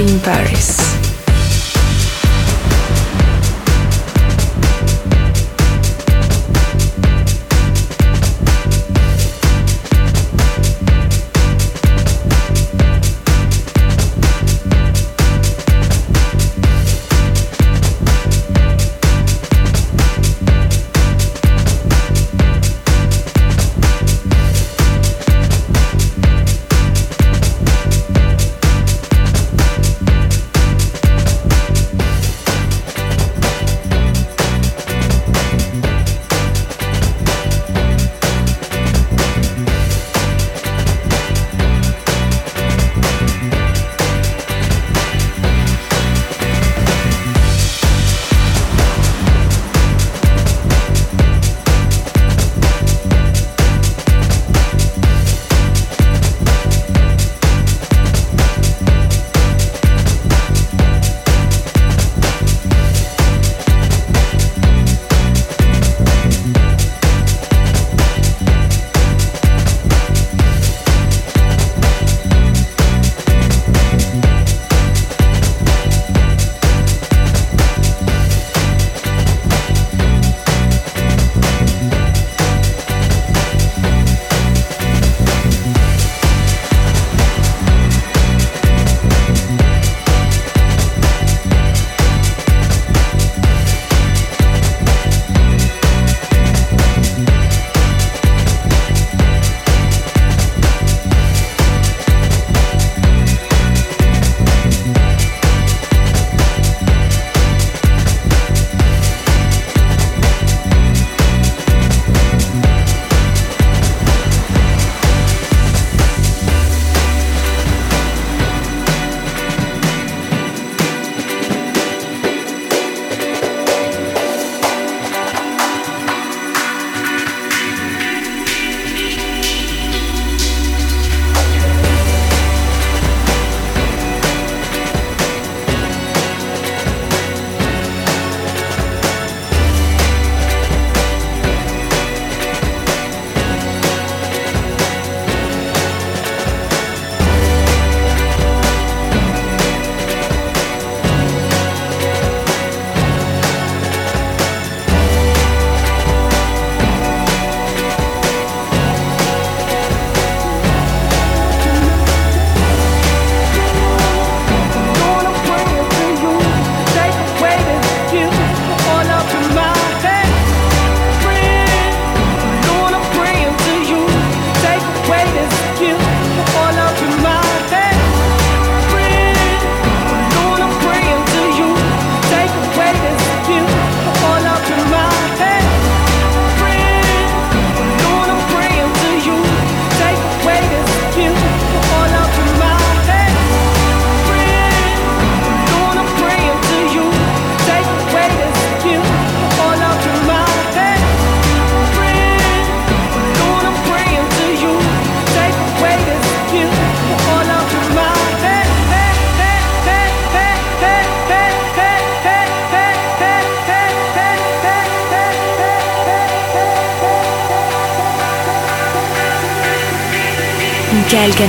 in Paris.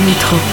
Michael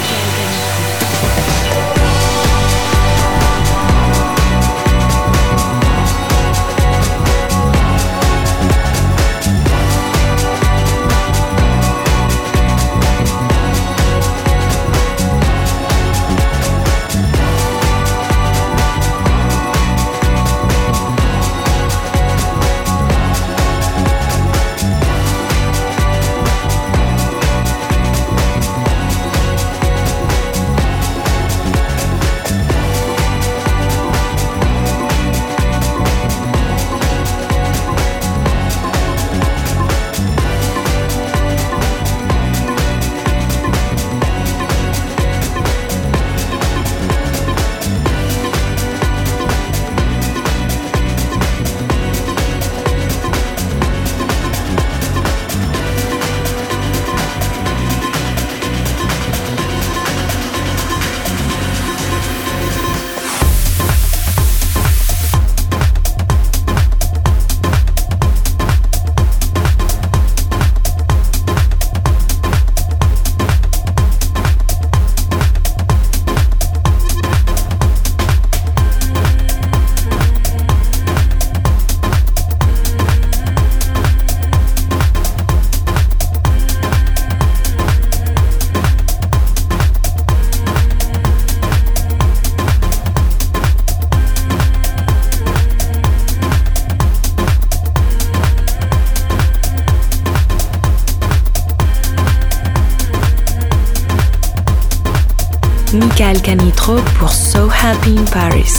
Michael pour So Happy in Paris.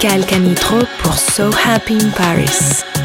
Michael Canitro pour So Happy in Paris.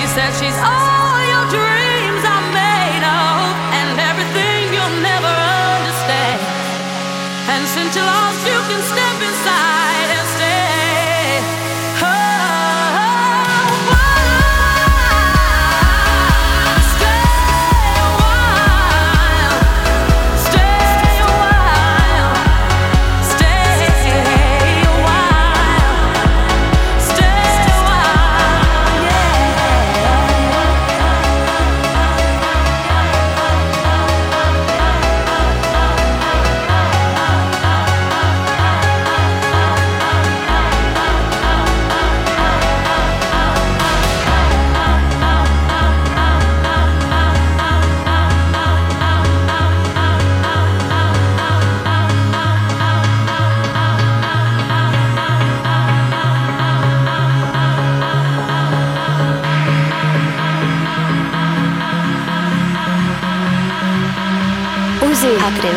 She says she's all your dreams are made of, and everything you'll never understand. And since you lost, you can stay.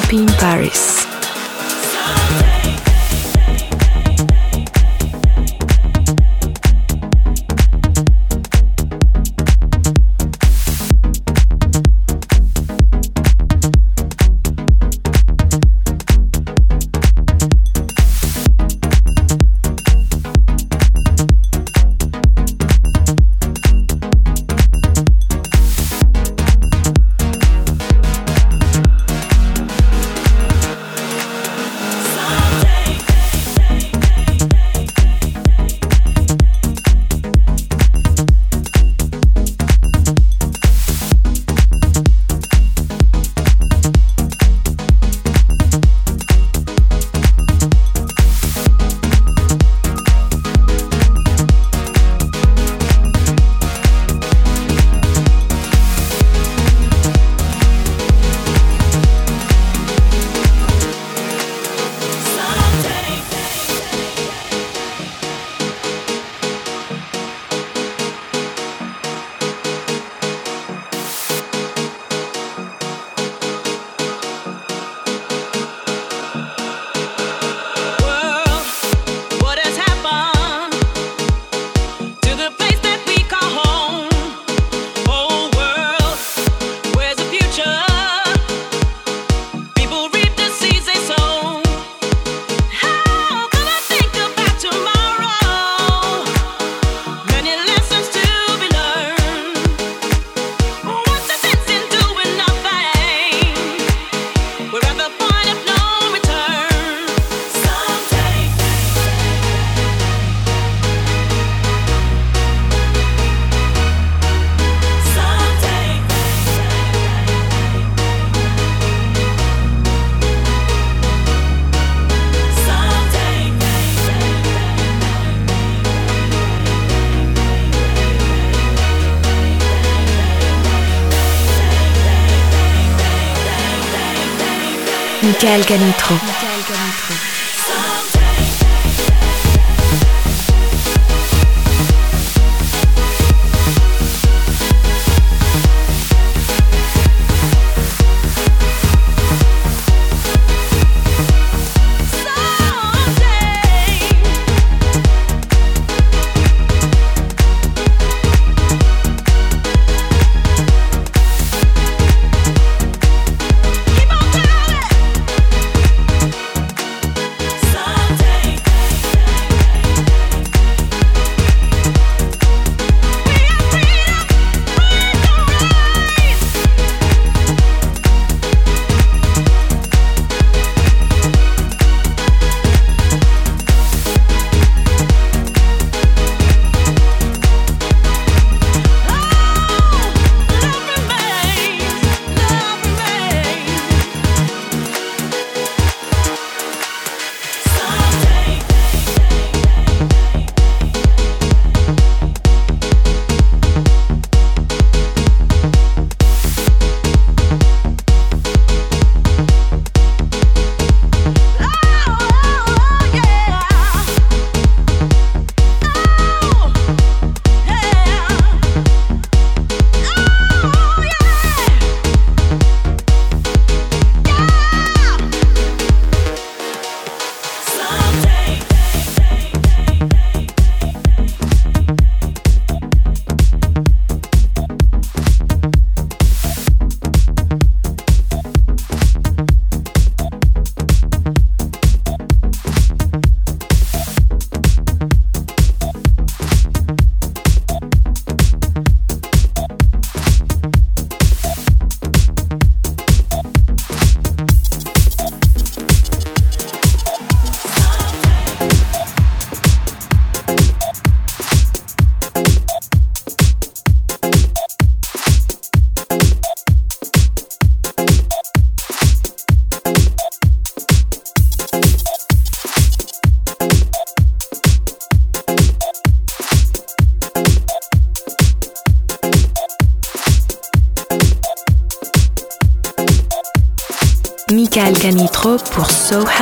Happy in Paris. Michael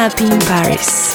Happy in Paris.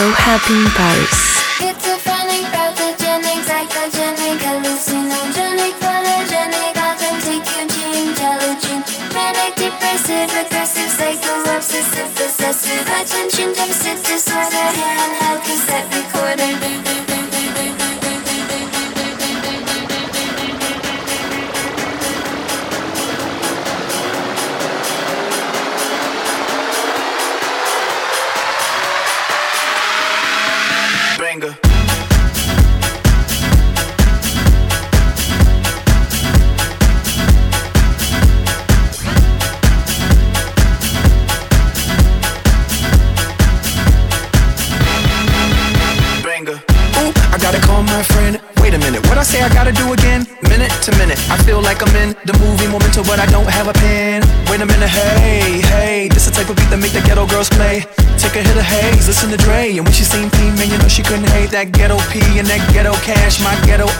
So Happy in Paris.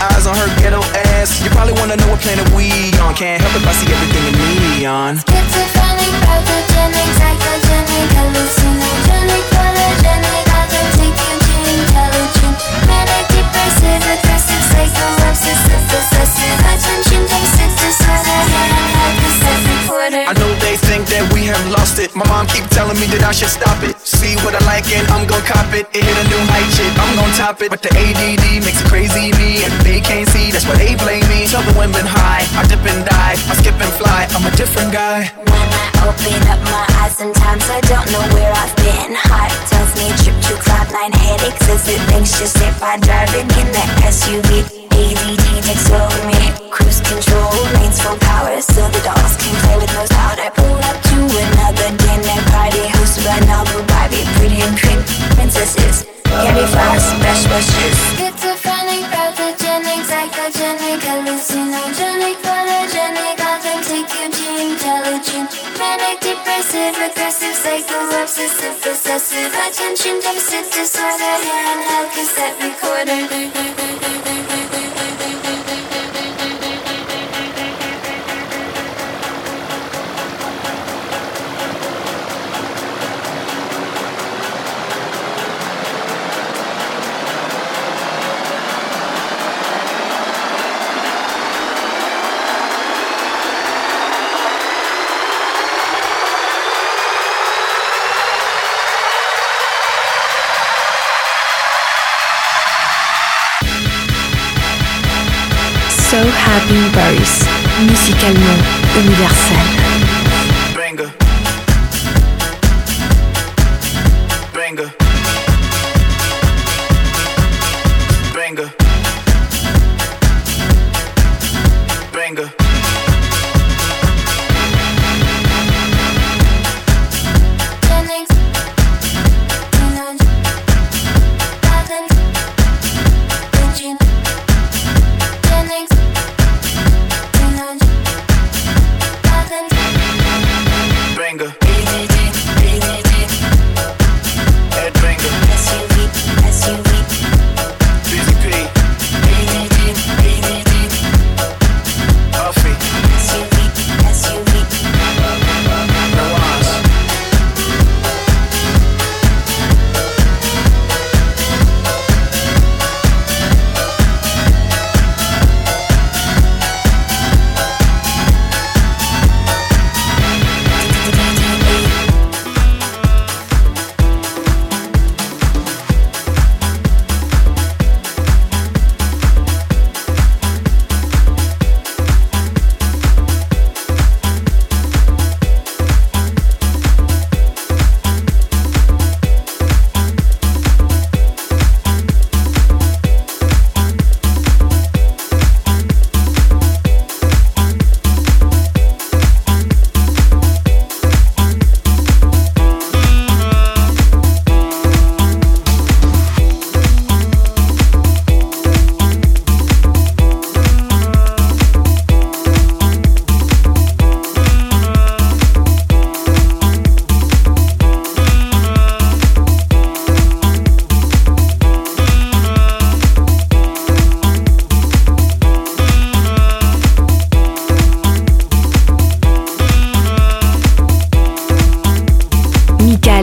Eyes on her ghetto ass. You probably wanna know what planet we on. Can't help if I see everything in neon. Schizophrenic, pathogenic, psychogenic, hallucinogenic, photogenic, authentic, intelligent, manic, depressive, aggressive, psycho. I we have lost it. My mom keep telling me that I should stop it. See what I like and I'm gon' cop it. It hit a new height, shit. I'm gon' top it. But the ADD makes it crazy me, and they can't see. That's why they blame me. Tell the women high, I dip and dive, I skip and fly. I'm a different guy. Open up my eyes, sometimes I don't know where I've been. Heart tells me trip to cloud nine headaches. Is it anxious if I drive it in that SUV? ADD takes over me Cruise control, lanes full power So the dogs can play with no powder Pull up to another dinner party. Hosted by Noble Barbie Pretty and pink princesses Candy flowers, best wishes obsessive, possessive Attention deficit disorder Handheld cassette recorder Happy in Paris, musicalement universel.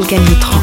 What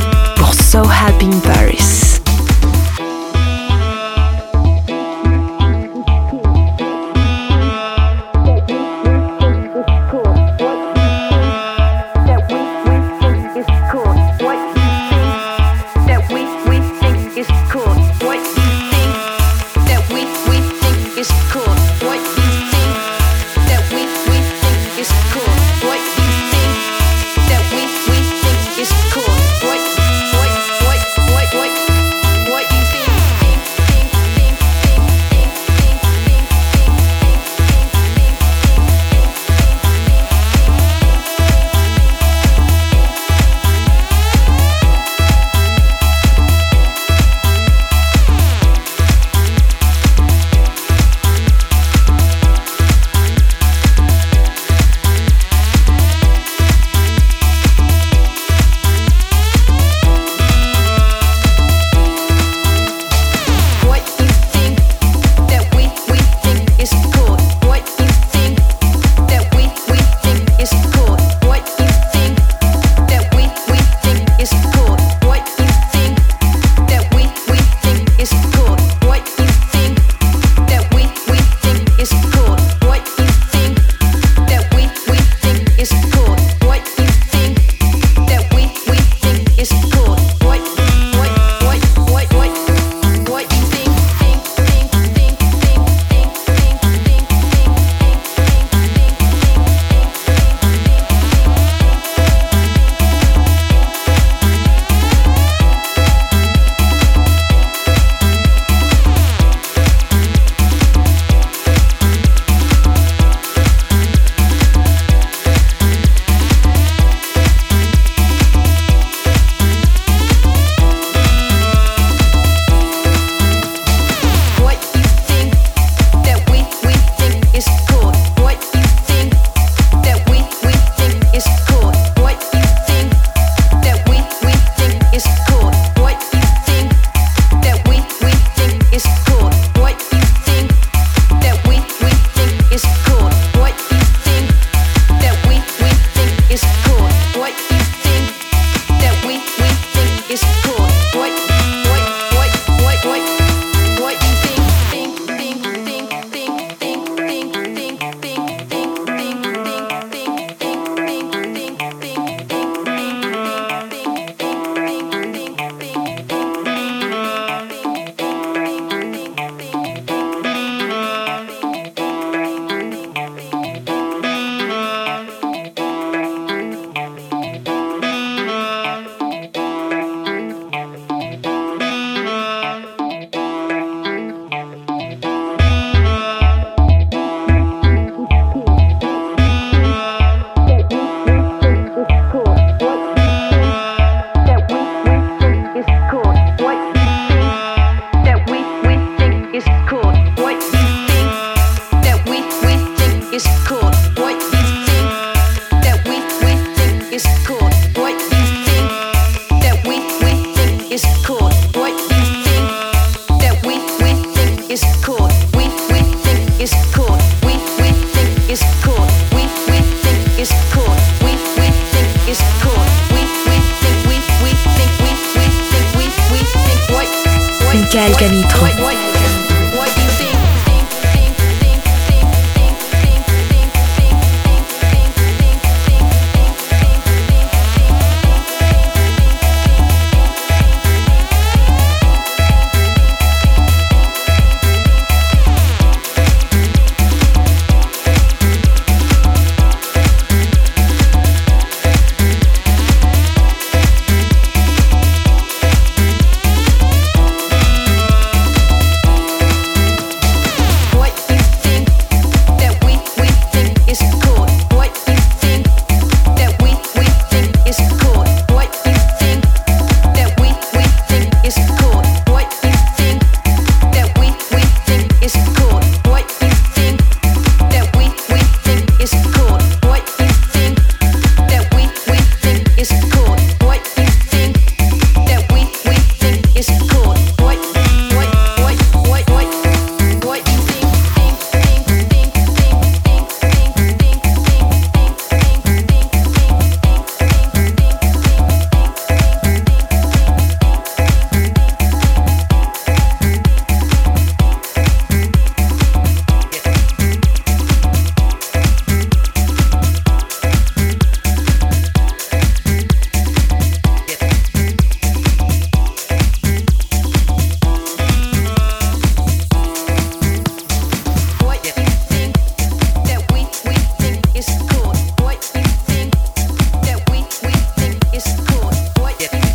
it.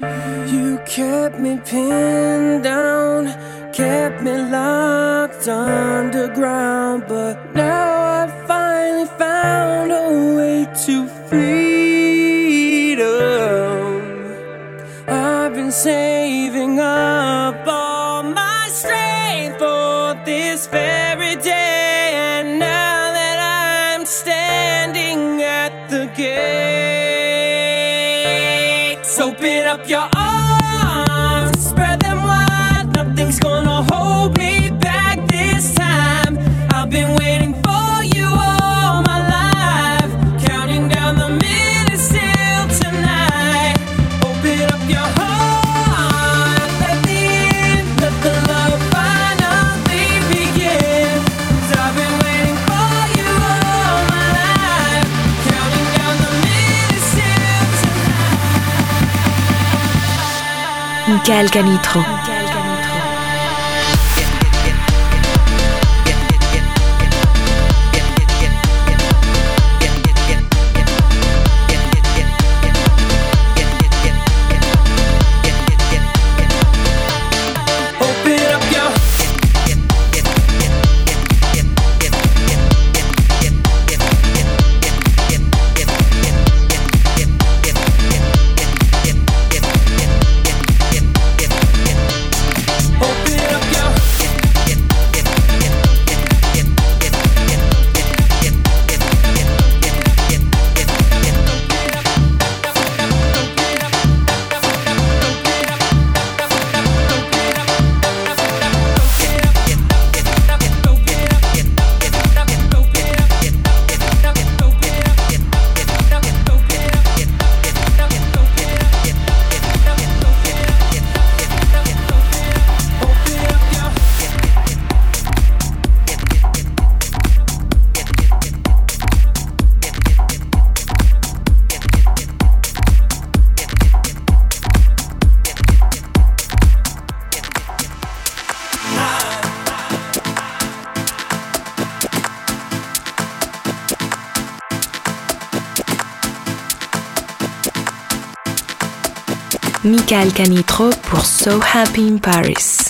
You kept me pinned down, kept me locked underground, but now I finally found a way to free. Michael Canitro. Michael Canitro pour So Happy in Paris.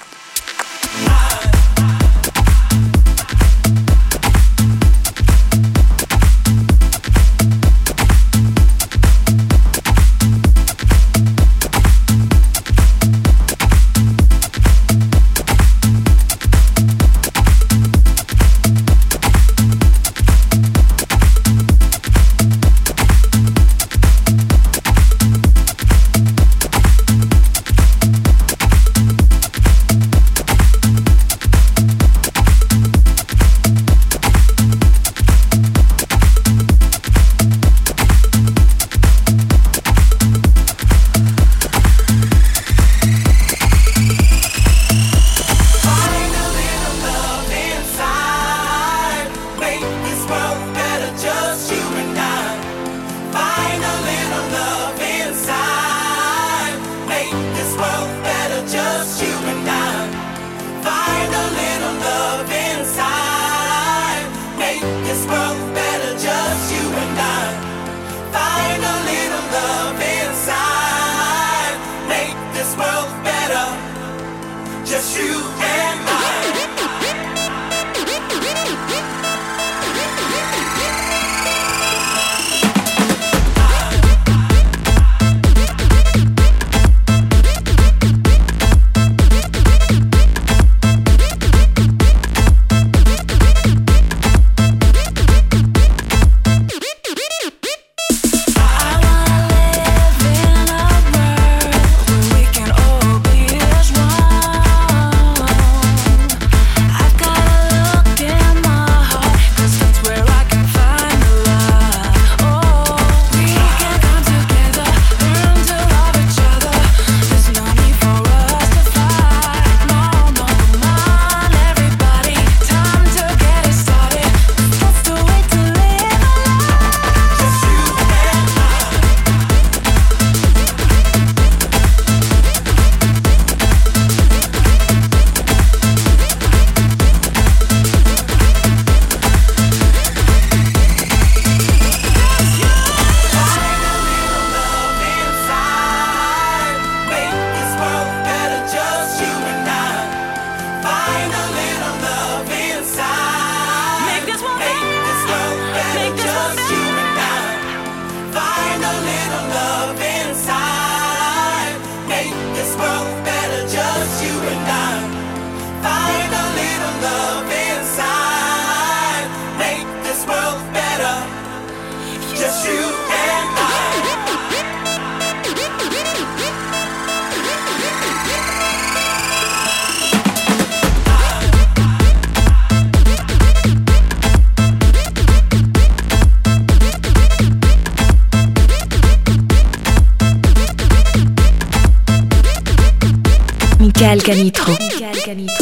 Michael Canitrot.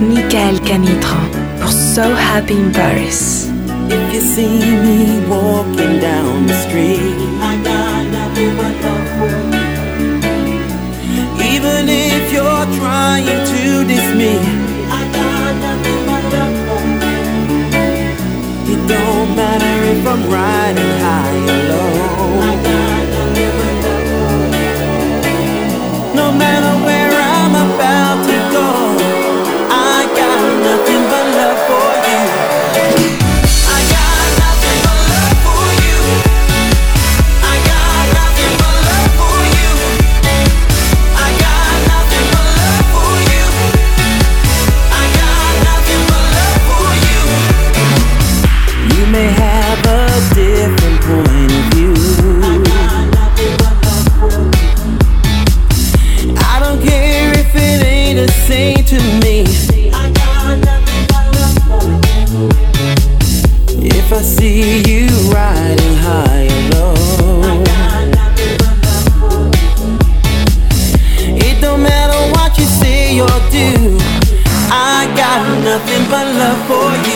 Michael So happy in Paris. If you see me walking down the street. Even if you're trying to diss me. It don't matter if I'm riding high or low. No matter where I see you riding high and low. It don't matter what you say or do, I got nothing but love for you.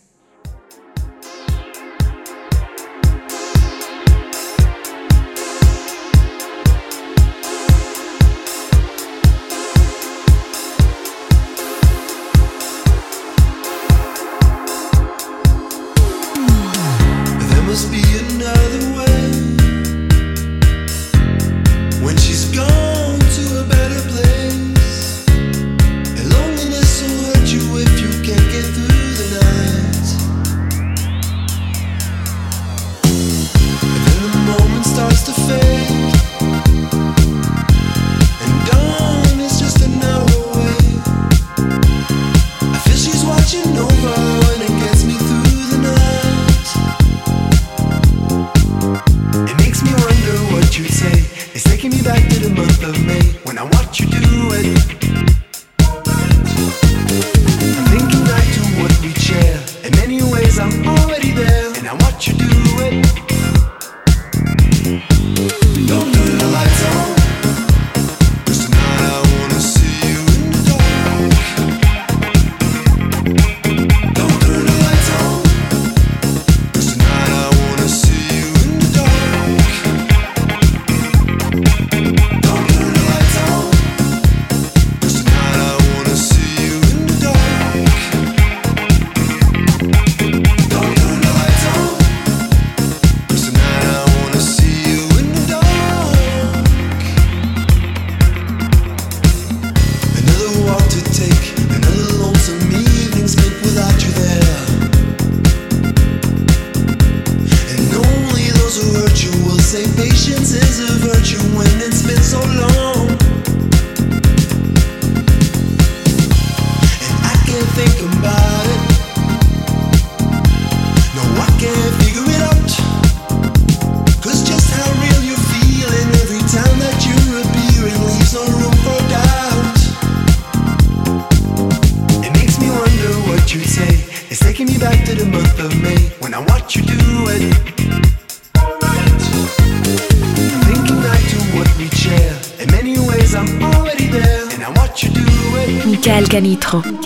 Canitrot.